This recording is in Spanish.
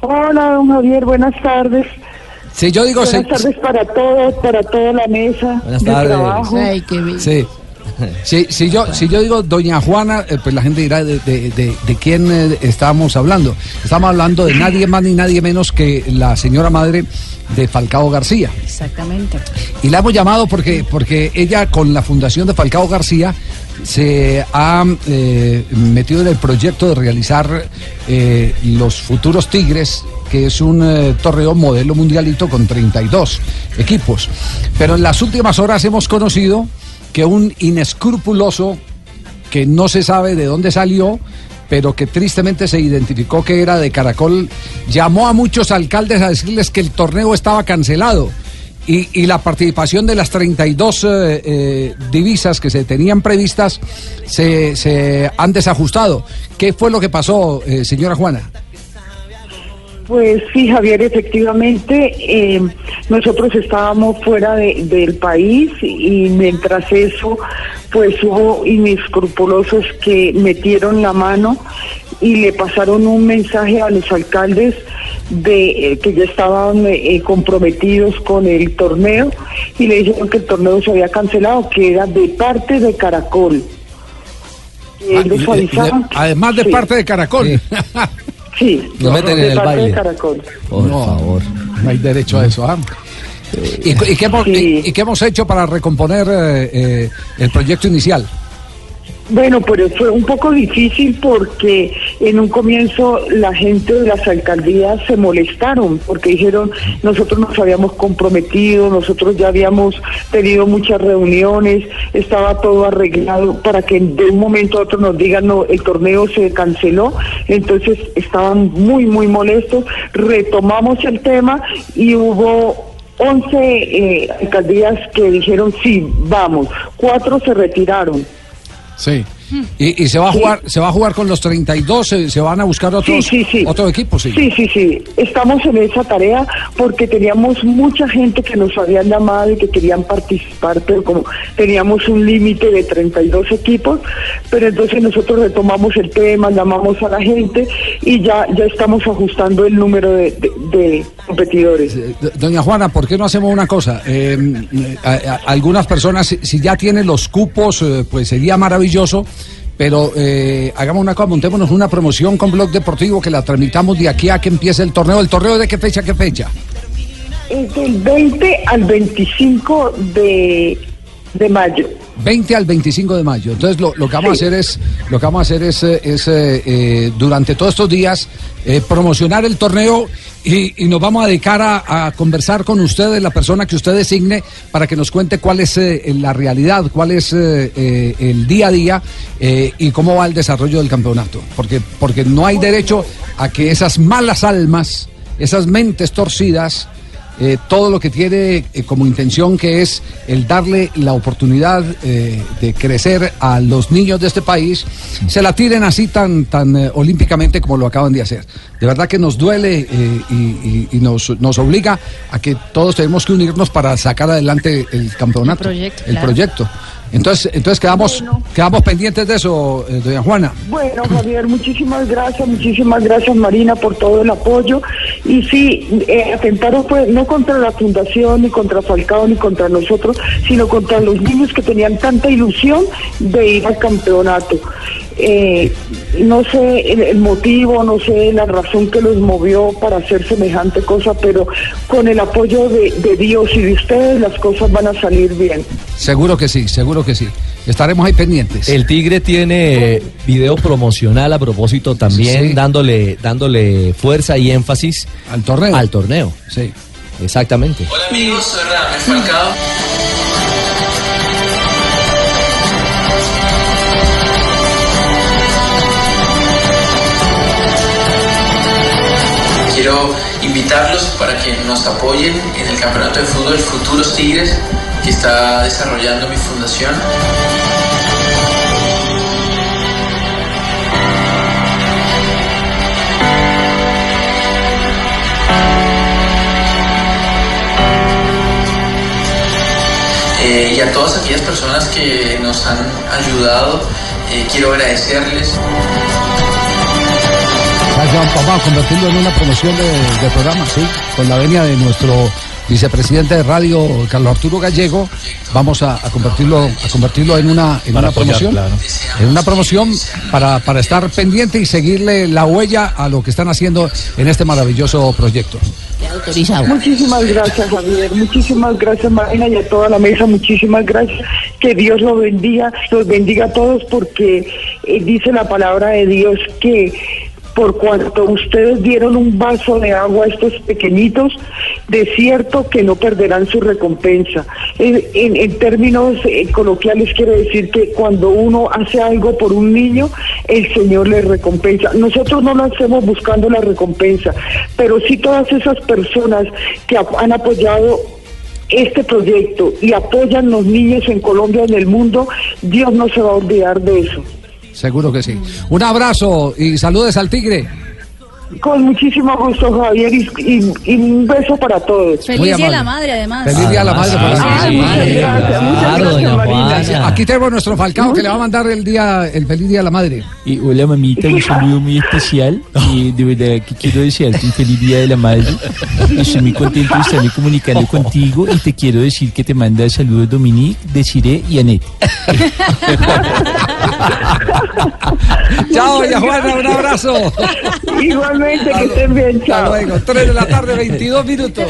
Hola, don Javier, buenas tardes. Si yo digo... Buenas se- tardes para todos, para toda la mesa Buenas de tardes. trabajo. Sí. Si, si yo, si yo digo Doña Juana, eh, pues la gente dirá de, de- de- de quién eh, estábamos hablando. Estamos hablando de nadie más ni nadie menos que la señora madre de Falcao García. Exactamente. Y la hemos llamado porque, porque ella con la fundación de Falcao García se ha eh, metido en el proyecto de realizar eh, los futuros Tigres, que es un eh, torneo modelo mundialito con 32 equipos. Pero en las últimas horas hemos conocido que un inescrupuloso que no se sabe de dónde salió, pero que tristemente se identificó que era de Caracol, llamó a muchos alcaldes a decirles que el torneo estaba cancelado. Y, y la participación de las 32 eh, eh, divisas que se tenían previstas se, se han desajustado. ¿Qué fue lo que pasó, eh, señora Juana? Pues sí, Javier, efectivamente, eh, nosotros estábamos fuera de- del país y mientras eso, pues hubo inescrupulosos que metieron la mano y le pasaron un mensaje a los alcaldes de eh, que ya estaban eh, comprometidos con el torneo y le dijeron que el torneo se había cancelado, que era de parte de Caracol. Que Ah, ellos avisaban además de sí, parte de Caracol. Sí, Lo meten de en el parte baile. de Caracol. Por No, favor. No hay derecho a eso. ¿ah? ¿Y, y qué hemos, Sí. y- y qué hemos hecho para recomponer eh, eh, el proyecto inicial? Bueno, pero fue un poco difícil porque en un comienzo la gente de las alcaldías se molestaron porque dijeron nosotros nos habíamos comprometido, nosotros ya habíamos tenido muchas reuniones, estaba todo arreglado para que de un momento a otro nos digan no, el torneo se canceló, entonces estaban muy, muy molestos, retomamos el tema y hubo 11 eh, alcaldías que dijeron sí, vamos, cuatro se retiraron. Sí. Y, y se va a jugar, se va a jugar con los 32, se, se van a buscar otros, Sí, sí, sí. otro equipo, sí. Sí, sí, sí. Estamos en esa tarea porque teníamos mucha gente que nos habían llamado y que querían participar, pero como teníamos un límite de 32 equipos, pero entonces nosotros retomamos el tema, llamamos a la gente y ya, ya estamos ajustando el número de, de- de competidores. Eh, do- Doña Juana, ¿por qué no hacemos una cosa? Eh, eh, a- a- algunas personas, si, si ya tienen los cupos, eh, pues sería maravilloso. Pero eh, hagamos una cosa, montémonos una promoción con Blog Deportivo que la tramitamos de aquí a que empiece el torneo. ¿El torneo de qué fecha, qué fecha? Es del 20 al 25 de, de mayo. 20 al 25 de mayo. Entonces lo, lo que vamos Sí. a hacer es, lo que vamos a hacer es, es, eh, eh, durante todos estos días eh, promocionar el torneo y, y nos vamos a dedicar a, a conversar con ustedes, la persona que usted designe, para que nos cuente cuál es la realidad, cuál es el día a día y cómo va el desarrollo del campeonato. Porque, porque no hay derecho a que esas malas almas, esas mentes torcidas, eh, todo lo que tiene eh, como intención que es el darle la oportunidad eh, de crecer a los niños de este país, se la tiren así tan, tan olímpicamente como lo acaban de hacer. De verdad que nos duele y, y- y nos, nos obliga a que todos tenemos que unirnos para sacar adelante el campeonato. El proyecto, el claro. proyecto. Entonces, entonces quedamos, Bueno. quedamos pendientes de eso, eh, doña Juana. Bueno, Javier, muchísimas gracias, muchísimas gracias Marina por todo el apoyo. Y sí, eh, atentaron pues no contra la fundación, ni contra Falcao, ni contra nosotros, sino contra los niños que tenían tanta ilusión de ir al campeonato. Eh, no sé el, el motivo, no sé la razón que los movió para hacer semejante cosa, pero con el apoyo de, de Dios y de ustedes las cosas van a salir bien. Seguro que sí, seguro que sí. Estaremos ahí pendientes. El Tigre tiene video promocional a propósito también, Sí. dándole, dándole fuerza y énfasis Al torneo. al torneo. Sí. Exactamente. Hola amigos, soy Radamel Falcao. Quiero invitarlos para que nos apoyen en el campeonato de fútbol Futuros Tigres que está desarrollando mi fundación. Eh, y a todas aquellas personas que nos han ayudado, eh, quiero agradecerles. Vamos a convertirlo en una promoción de, de programa, sí, con la venia de nuestro vicepresidente de radio, Carlos Arturo Gallego, vamos a, a convertirlo, a convertirlo en una, en Para una apoyar, promoción, claro. en una promoción para, para estar pendiente y seguirle la huella a lo que están haciendo en este maravilloso proyecto. Muchísimas gracias, Javier. Muchísimas gracias, Marina, y a toda la mesa. Muchísimas gracias. Que Dios los bendiga, los bendiga a todos, porque eh, dice la palabra de Dios que por cuanto ustedes dieron un vaso de agua a estos pequeñitos, de cierto que no perderán su recompensa. En, términos eh, coloquiales quiere decir que cuando uno hace algo por un niño, el Señor le recompensa. Nosotros no lo hacemos buscando la recompensa, pero sí todas esas personas que han apoyado este proyecto y apoyan los niños en Colombia y en el mundo, Dios no se va a olvidar de eso. Seguro que sí. Un abrazo y saludes al Tigre. Con muchísimo gusto, Javier, y, y- y un beso para todos. Feliz Día de la Madre, además. Feliz Día de la Madre. para sí, muchas gracias, muchas gracias, Aquí tenemos nuestro Falcao que le va a mandar el día, el feliz día de la madre. Eh, hola mamita, un saludo muy especial. Eh, de verdad que quiero desearte un feliz día de la madre. Estoy muy contento de estarme comunicando contigo y te quiero decir que te manda saludos Dominique, Desiree y Anet. Chao, doña Juana, un abrazo. Igualmente, que estén bien, Hasta chao. luego. 3 de la tarde, 22 minutos.